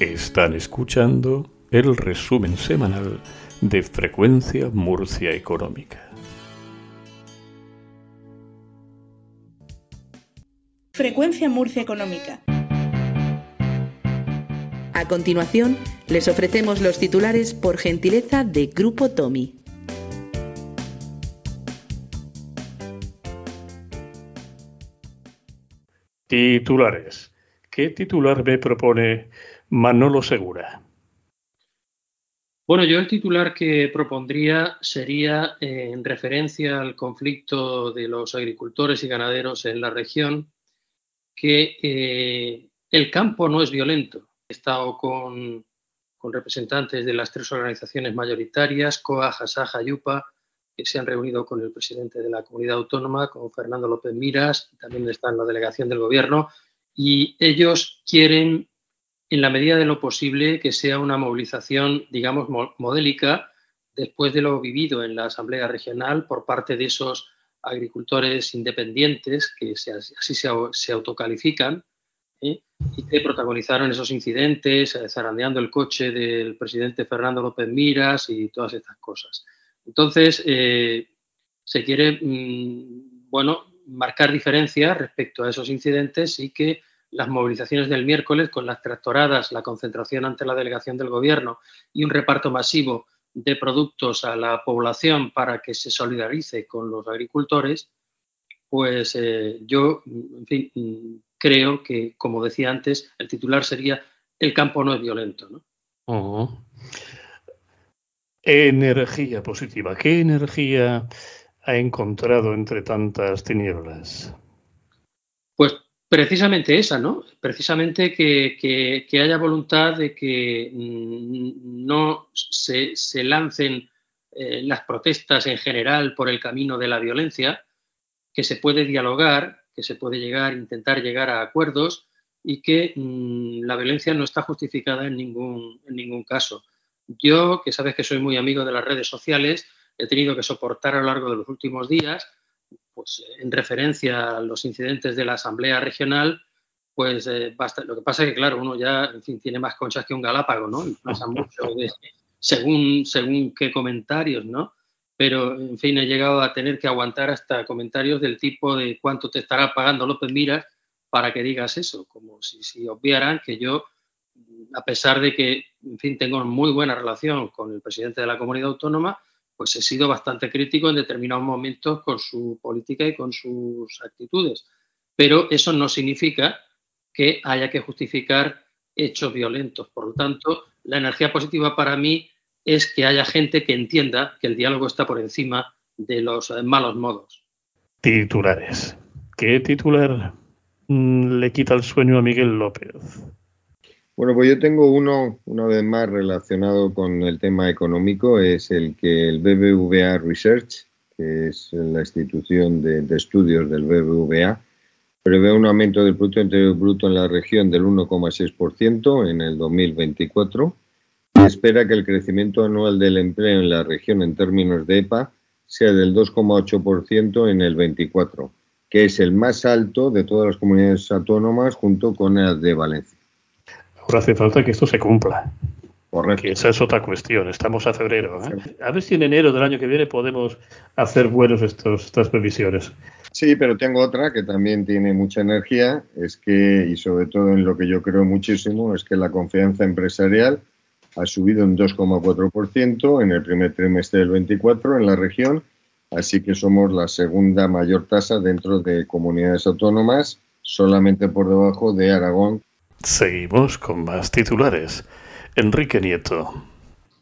Están escuchando el resumen semanal de Frecuencia Murcia Económica. Frecuencia Murcia Económica. A continuación, les ofrecemos los titulares por gentileza de Grupo Tommy. Titulares. ¿Qué titular me propone Manolo Segura? Bueno, yo el titular que propondría sería eh, en referencia al conflicto de los agricultores y ganaderos en la región, que eh, el campo no es violento. He estado con, con, representantes de las tres organizaciones mayoritarias, COA, Jasaja, Yupa, se han reunido con el presidente de la comunidad autónoma, con Fernando López Miras, también está en la delegación del gobierno, y ellos quieren, en la medida de lo posible, que sea una movilización, digamos, modélica, después de lo vivido en la Asamblea Regional por parte de esos agricultores independientes que así se, autocalifican ¿eh? y que protagonizaron esos incidentes, eh, zarandeando el coche del presidente Fernando López Miras y todas estas cosas. Entonces, eh, se quiere, mm, bueno, marcar diferencias respecto a esos incidentes y que las movilizaciones del miércoles con las tractoradas, la concentración ante la delegación del gobierno y un reparto masivo de productos a la población para que se solidarice con los agricultores, pues eh, yo, en fin, creo que, como decía antes, el titular sería el campo no es violento. ¿no? Energía positiva. ¿Qué energía ha encontrado entre tantas tinieblas? Pues precisamente esa, ¿no? Precisamente que, haya voluntad de que mm, no se, lancen eh, las protestas en general por el camino de la violencia, que se puede dialogar, que se puede llegar, intentar llegar a acuerdos y que mm, la violencia no está justificada en ningún, en ningún caso. Yo, que sabes que soy muy amigo de las redes sociales, he tenido que soportar a lo largo de los últimos días, pues en referencia a los incidentes de la Asamblea Regional, pues eh, basta. Lo que pasa es que, claro, uno ya, tiene más conchas que un galápago, ¿no? Y pasa mucho según, según qué comentarios, ¿no? Pero, en fin, he llegado a tener que aguantar hasta comentarios del tipo de cuánto te estará pagando López Miras para que digas eso, como si obviaran que yo a pesar de que, en fin, tengo muy buena relación con el presidente de la comunidad autónoma, pues he sido bastante crítico en determinados momentos con su política y con sus actitudes. Pero eso no significa que haya que justificar hechos violentos. Por lo tanto, la energía positiva para mí es que haya gente que entienda que el diálogo está por encima de los malos modos. Titulares. ¿Qué titular mm, le quita el sueño a Miguel López? Bueno, pues yo tengo uno, una vez más, relacionado con el tema económico, es el que el BBVA Research, que es la institución de, estudios del BBVA, prevé un aumento del Producto Interior Bruto en la región del 1,6% en el 2024 y espera que el crecimiento anual del empleo en la región en términos de EPA sea del 2,8% en el 24, que es el más alto de todas las comunidades autónomas junto con el de Valencia hace falta que esto se cumpla. Correcto. esa es otra cuestión. Estamos a febrero. ¿eh? A ver si en enero del año que viene podemos hacer buenos estos, estas previsiones. Sí, pero tengo otra que también tiene mucha energía, es que, y sobre todo en lo que yo creo muchísimo, es que la confianza empresarial ha subido un 2,4% en el primer trimestre del 24 en la región, así que somos la segunda mayor tasa dentro de comunidades autónomas, solamente por debajo de Aragón, Seguimos con más titulares. Enrique Nieto.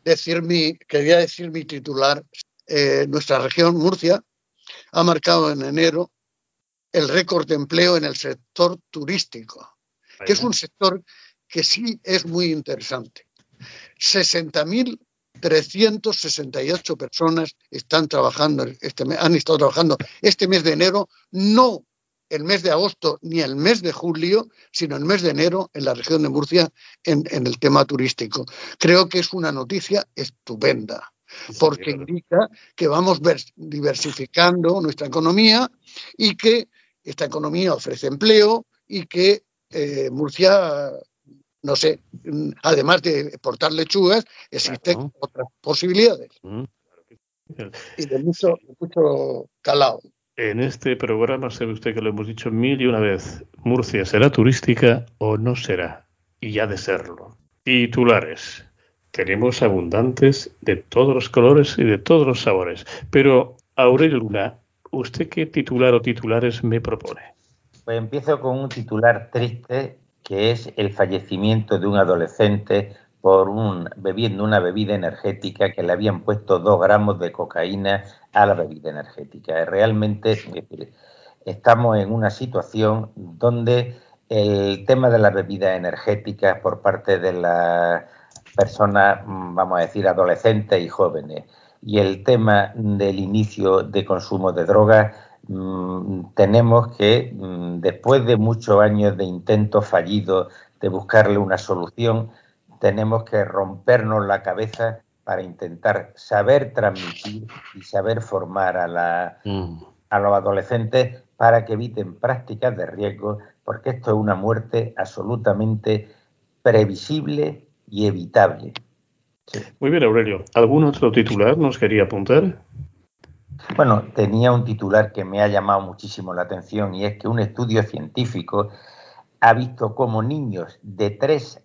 Decir mi, quería decir mi titular. Eh, nuestra región, Murcia, ha marcado en enero el récord de empleo en el sector turístico, que es un sector que sí es muy interesante. 60.368 personas están trabajando este han estado trabajando este mes de enero, no el mes de agosto ni el mes de julio, sino el mes de enero en la región de Murcia en, el tema turístico. Creo que es una noticia estupenda, porque indica que vamos diversificando nuestra economía y que esta economía ofrece empleo y que eh, Murcia, no sé, además de exportar lechugas, existen otras posibilidades. Mm, y de mucho, mucho calado. En este programa sabe usted que lo hemos dicho mil y una vez. Murcia será turística o no será. Y ya de serlo. Titulares. Tenemos abundantes de todos los colores y de todos los sabores. Pero, Aurelio Luna, ¿usted qué titular o titulares me propone? Pues empiezo con un titular triste que es el fallecimiento de un adolescente por un, bebiendo una bebida energética que le habían puesto dos gramos de cocaína a la bebida energética. Realmente estamos en una situación donde el tema de las bebidas energéticas por parte de las personas, vamos a decir, adolescentes y jóvenes, y el tema del inicio de consumo de drogas, mm, tenemos que, mm, después de muchos años de intentos fallidos de buscarle una solución, tenemos que rompernos la cabeza para intentar saber transmitir y saber formar a, la, mm. a los adolescentes para que eviten prácticas de riesgo, porque esto es una muerte absolutamente previsible y evitable. Muy bien, Aurelio. ¿Algún otro titular nos quería apuntar? Bueno, tenía un titular que me ha llamado muchísimo la atención y es que un estudio científico ha visto cómo niños de, tres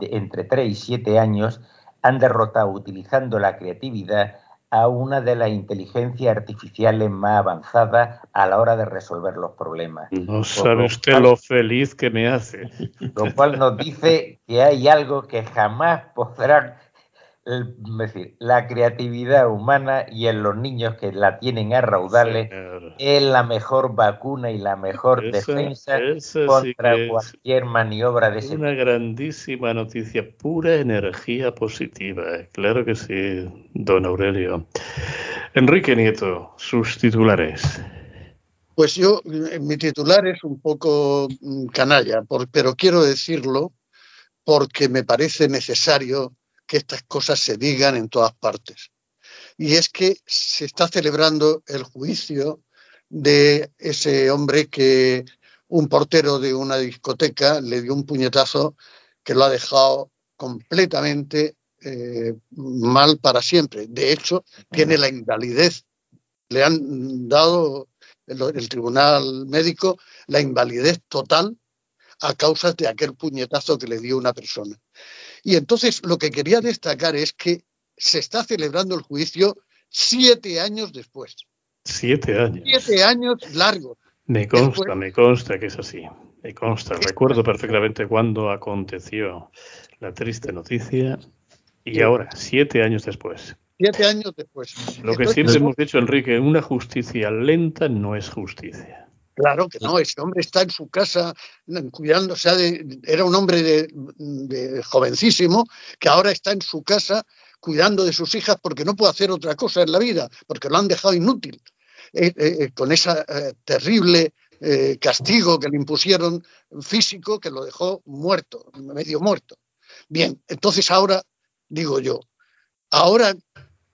entre 3 y 7 años han derrotado utilizando la creatividad a una de las inteligencias artificiales más avanzadas a la hora de resolver los problemas. No sabe usted lo feliz que me hace. Lo cual nos dice que hay algo que jamás podrán decir, la creatividad humana y en los niños que la tienen a raudales es la mejor vacuna y la mejor defensa contra cualquier maniobra de ese Una grandísima noticia, pura energía positiva. Claro que sí, don Aurelio. Enrique Nieto, sus titulares. Pues yo, mi titular es un poco mm, canalla, pero quiero decirlo porque me parece necesario que estas cosas se digan en todas partes. Y es que se está celebrando el juicio de ese hombre que un portero de una discoteca le dio un puñetazo que lo ha dejado completamente eh, mal para siempre. De hecho, tiene la invalidez. Le han dado el, el, tribunal médico la invalidez total a causa de aquel puñetazo que le dio una persona. Y entonces lo que quería destacar es que se está celebrando el juicio siete años después. Siete años. Siete años largos. Me consta, me consta que es así. Me consta. Recuerdo perfectamente cuando aconteció la triste noticia y ahora, siete años después. Siete años después. Lo que siempre hemos dicho, Enrique, una justicia lenta no es justicia. Claro que no, ese hombre está en su casa cuidando, o sea, era un hombre de, jovencísimo que ahora está en su casa cuidando de sus hijas porque no puede hacer otra cosa en la vida, porque lo han dejado inútil, eh, eh, eh, con ese terrible castigo que le impusieron físico que lo dejó muerto, medio muerto. Bien, entonces ahora, digo yo, ahora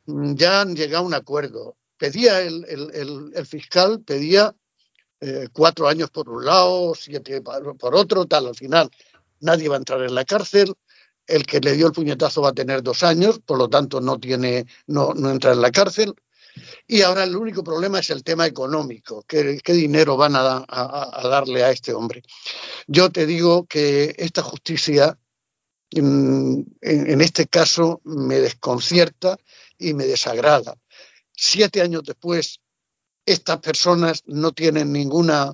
ya han llegado a un acuerdo. Pedía el fiscal, pedía eh, cuatro años por un lado, siete por otro, tal, al final nadie va a entrar en la cárcel, el que le dio el puñetazo va a tener dos años, por lo tanto no tiene, no, no entra en la cárcel. Y ahora el único problema es el tema económico, qué, dinero van a, darle a este hombre. Yo te digo que esta justicia, mm, en, en este caso, me desconcierta y me desagrada. Siete años después estas personas no tienen ninguna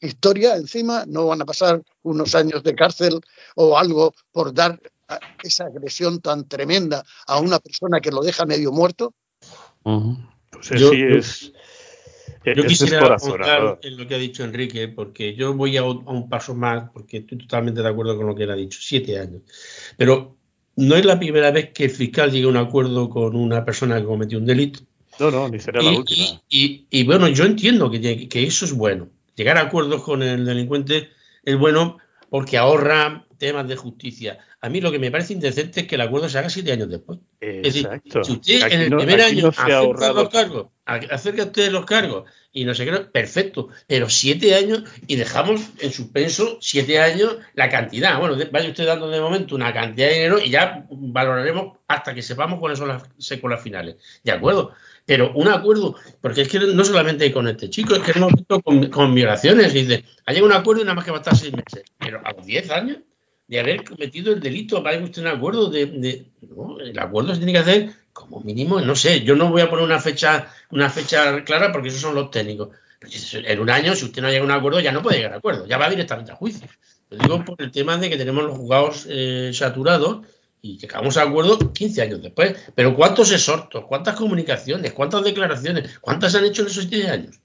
historia encima, no van a pasar unos años de cárcel o algo por dar esa agresión tan tremenda a una persona que lo deja medio muerto. Pues así es. Yo quisiera apuntar en lo que ha dicho Enrique, porque yo voy a, un paso más, porque estoy totalmente de acuerdo con lo que él ha dicho, siete años. Pero no es la primera vez que el fiscal llega a un acuerdo con una persona que cometió un delito. No, no, ni será la última. Y, bueno, yo entiendo que, que eso es bueno. Llegar a acuerdos con el delincuente es bueno porque ahorra temas de justicia. A mí lo que me parece indecente es que el acuerdo se haga siete años después. Es decir, si usted en el primer año acerca los cargos, acerca usted los cargos y no sé qué, perfecto, pero siete años y dejamos en suspenso siete años la cantidad. Bueno, vaya usted dando de momento una cantidad de dinero y ya valoraremos hasta que sepamos cuáles son las secuelas finales. ¿De acuerdo? Pero un acuerdo, porque es que no solamente con este chico, es que hemos visto con, violaciones, y dice, ha llegado un acuerdo y nada más que va a estar seis meses. Pero a los diez años de haber cometido el delito, para usted un acuerdo de, no, el acuerdo se tiene que hacer como mínimo, no sé, yo no voy a poner una fecha, una fecha clara porque esos son los técnicos. en un año, si usted no llega a un acuerdo, ya no puede llegar a acuerdo, ya va directamente a juicio. Lo digo por el tema de que tenemos los juzgados eh, saturados y llegamos a acuerdo 15 años después. Pero ¿cuántos exhortos? ¿Cuántas comunicaciones? ¿Cuántas declaraciones? ¿Cuántas han hecho en esos 10 años?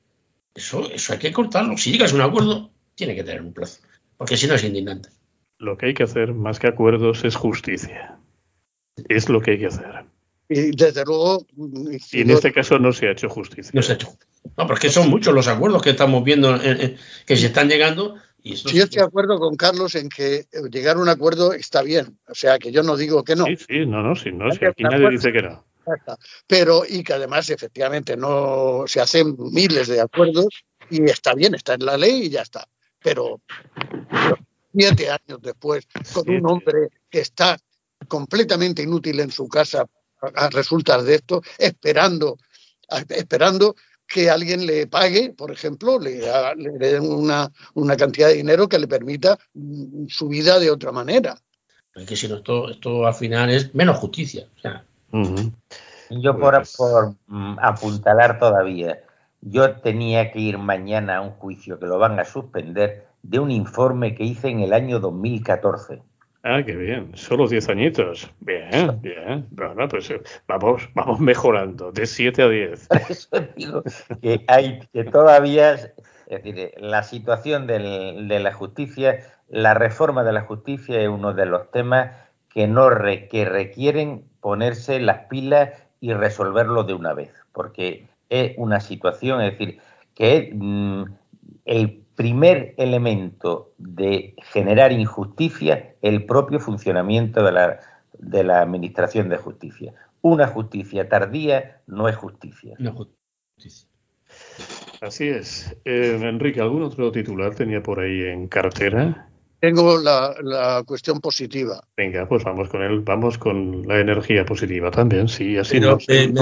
Eso, eso hay que cortarlo. Si llegas a un acuerdo, tiene que tener un plazo, porque si no es indignante. Lo que hay que hacer, más que acuerdos, es justicia. Es lo que hay que hacer. Y desde luego. Y en este caso no se ha hecho justicia. No se ha hecho. No, porque son muchos los acuerdos que estamos viendo que se están llegando Sí, yo estoy de acuerdo con Carlos en que eh, llegar a un acuerdo está bien. O sea, que yo no digo que no. Sí, sí, no, no, sí, no, si aquí nadie dice que no. Pero, y que además, efectivamente, no se hacen miles de acuerdos y está bien, está en la ley y ya está. Pero siete años después, con un hombre que está completamente inútil en su casa a resultas de esto, esperando, esperando que alguien le pague, por ejemplo, le, den una, una, cantidad de dinero que le permita mm, su vida de otra manera. Es que si no, esto, esto al final es menos justicia. Yo por, pues por mm, apuntalar todavía, yo tenía que ir mañana a un juicio que lo van a suspender de un informe que hice en el año 2014 Ah, qué bien. Solo 10 añitos. Bien, bien. Bueno, pues eh, vamos, vamos mejorando de 7 a 10. Por eso digo que hay que todavía, es decir, la situación del, de la justicia, la reforma de la justicia es uno de los temas que no que requieren ponerse las pilas y resolverlo de una vez, porque es una situación, es decir, que mm, el primer elemento de generar injusticia el propio funcionamiento de la, de la Administración de Justicia. Una justicia tardía no es justicia. Así es. Eh, Enrique, ¿algún otro titular tenía por ahí en cartera? Tengo la, cuestión positiva. Venga, pues vamos con él, vamos con la energía positiva también, sí, así no eh,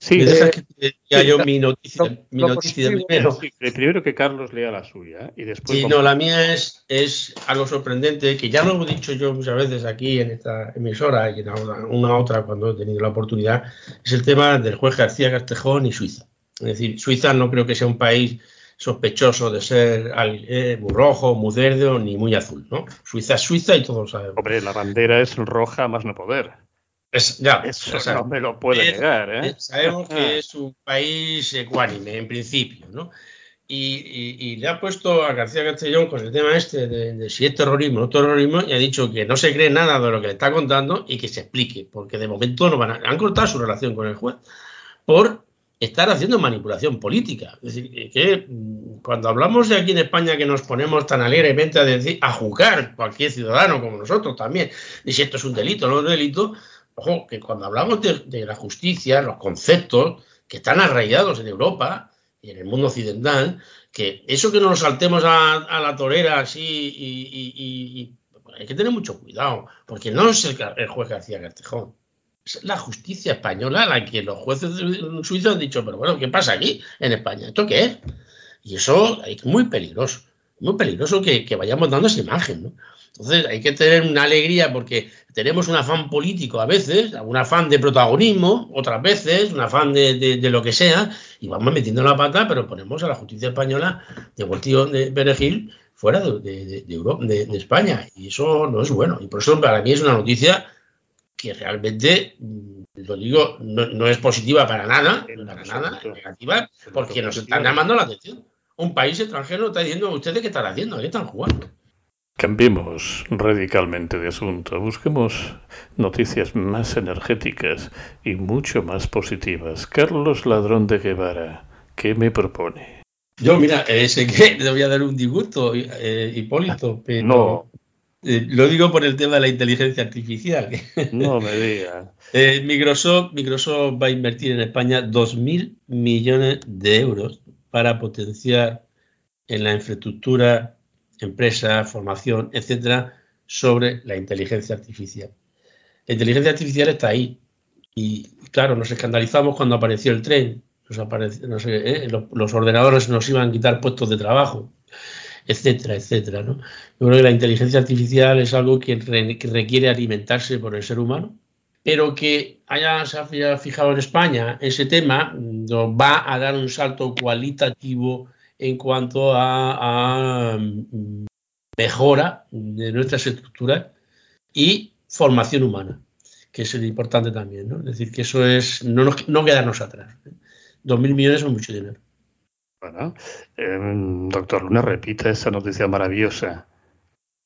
Sí, deja que te yo mi noticia, mi noticia primero. primero que Carlos lea la suya y después. Sí, no, la mía es, es algo sorprendente que ya lo he dicho yo muchas veces aquí en esta emisora y en una, otra cuando he tenido la oportunidad. Es el tema del juez García Castejón y Suiza. Es decir, Suiza no creo que sea un país sospechoso de ser eh, muy rojo, muy verde ni muy azul, ¿no? Suiza es Suiza y todos sabemos. Hombre, la bandera es roja más no poder. Es, ya, Eso no me lo puede negar. ¿eh? Sabemos que es un país ecuánime, en principio, ¿no? Y, le ha puesto a García Castellón con el tema este de, si es terrorismo o no terrorismo y ha dicho que no se cree nada de lo que le está contando y que se explique, porque de momento no van a, han cortado su relación con el juez por estar haciendo manipulación política. Es decir, que mm, cuando hablamos de aquí en España que nos ponemos tan alegremente a decir, a juzgar cualquier ciudadano como nosotros también, y si esto es un delito o no es un delito, ojo, que cuando hablamos de, la justicia, los conceptos que están arraigados en Europa y en el mundo occidental, que eso que no nos saltemos a, la torera así y, hay que tener mucho cuidado, porque no es el, juez García Castejón, es la justicia española la que los jueces suizos han dicho, pero bueno, ¿qué pasa aquí en España? ¿Esto qué es? Y eso es muy peligroso, muy peligroso que, que vayamos dando esa imagen, ¿no? Entonces hay que tener una alegría porque tenemos un afán político a veces, un afán de protagonismo, otras veces, un afán de, lo que sea, y vamos metiendo la pata, pero ponemos a la justicia española de Voltío de Perejil fuera de, Europa, de, España. Y eso no es bueno. Y por eso para mí es una noticia que realmente lo digo, no, es positiva para nada, para nada, negativa, porque nos están llamando la atención. Un país extranjero está diciendo, ¿ustedes qué están haciendo? ¿Qué están jugando? Cambiemos radicalmente de asunto. Busquemos noticias más energéticas y mucho más positivas. Carlos Ladrón de Guevara, ¿qué me propone? Yo, mira, ese que le voy a dar un disgusto, eh, Hipólito, pero no. Eh, lo digo por el tema de la inteligencia artificial. No me diga. Eh, Microsoft, Microsoft va a invertir en España 2.000 millones de euros para potenciar en la infraestructura, empresa, formación, etcétera, sobre la inteligencia artificial. La inteligencia artificial está ahí. Y claro, nos escandalizamos cuando apareció el tren. ¿eh? los ordenadores nos iban a quitar puestos de trabajo etcétera, etcétera. ¿no? Yo creo que la inteligencia artificial es algo que, requiere alimentarse por el ser humano, pero que haya, se haya fijado en España ese tema nos va a dar un salto cualitativo en cuanto a, mm, mejora de nuestras estructuras y formación humana, que es lo importante también. ¿no? Es decir, que eso es no, no quedarnos atrás. ¿eh? Dos mil millones son mucho dinero. Bueno, em, doctor Luna, repita esa noticia maravillosa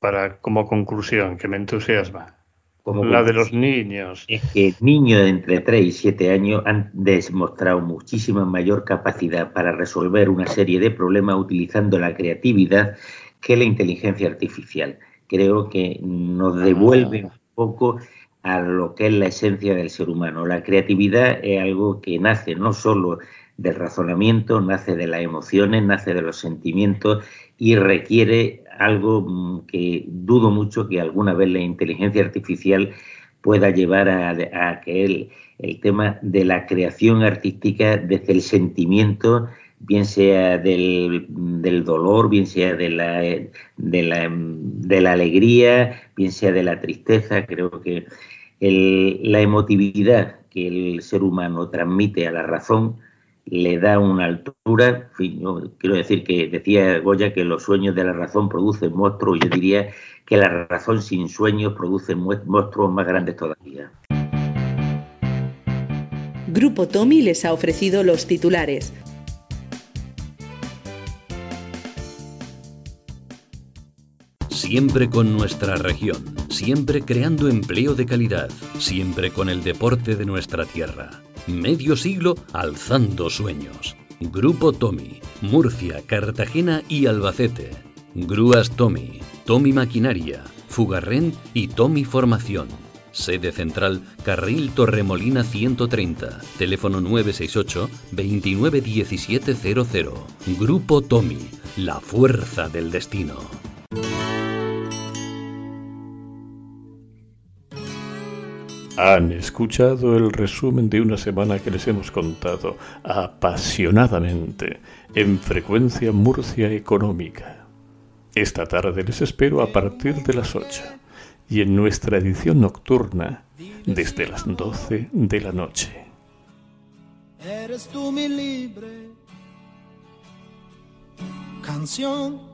para como conclusión que me entusiasma. Como la de los niños. Es que niños de entre 3 y 7 años han demostrado muchísima mayor capacidad para resolver una serie de problemas utilizando la creatividad que la inteligencia artificial. Creo que nos devuelve ah. un poco a lo que es la esencia del ser humano. La creatividad es algo que nace no solo del razonamiento, nace de las emociones, nace de los sentimientos y requiere algo mm, que dudo mucho que alguna vez la inteligencia artificial pueda llevar a, que el, el, tema de la creación artística desde el sentimiento, bien sea del, dolor, bien sea de la, de, la, de la, alegría, bien sea de la tristeza, creo que la emotividad que el ser humano transmite a la razón le da una altura. quiero decir que decía Goya que los sueños de la razón producen monstruos, yo diría que la razón sin sueños produce monstruos más grandes todavía. Grupo Tommy les ha ofrecido los titulares. Siempre con nuestra región, siempre creando empleo de calidad, siempre con el deporte de nuestra tierra. Medio siglo alzando sueños. Grupo Tommy, Murcia, Cartagena y Albacete. Grúas Tommy, Tommy Maquinaria, Fugarren y Tommy Formación. Sede central, Carril Torremolina 130, teléfono 968 291700. Grupo Tommy, la fuerza del destino. Han escuchado el resumen de una semana que les hemos contado apasionadamente en Frecuencia Murcia Económica. Esta tarde les espero a partir de las 8 y en nuestra edición nocturna desde las 12 de la noche. Eres tú mi libre canción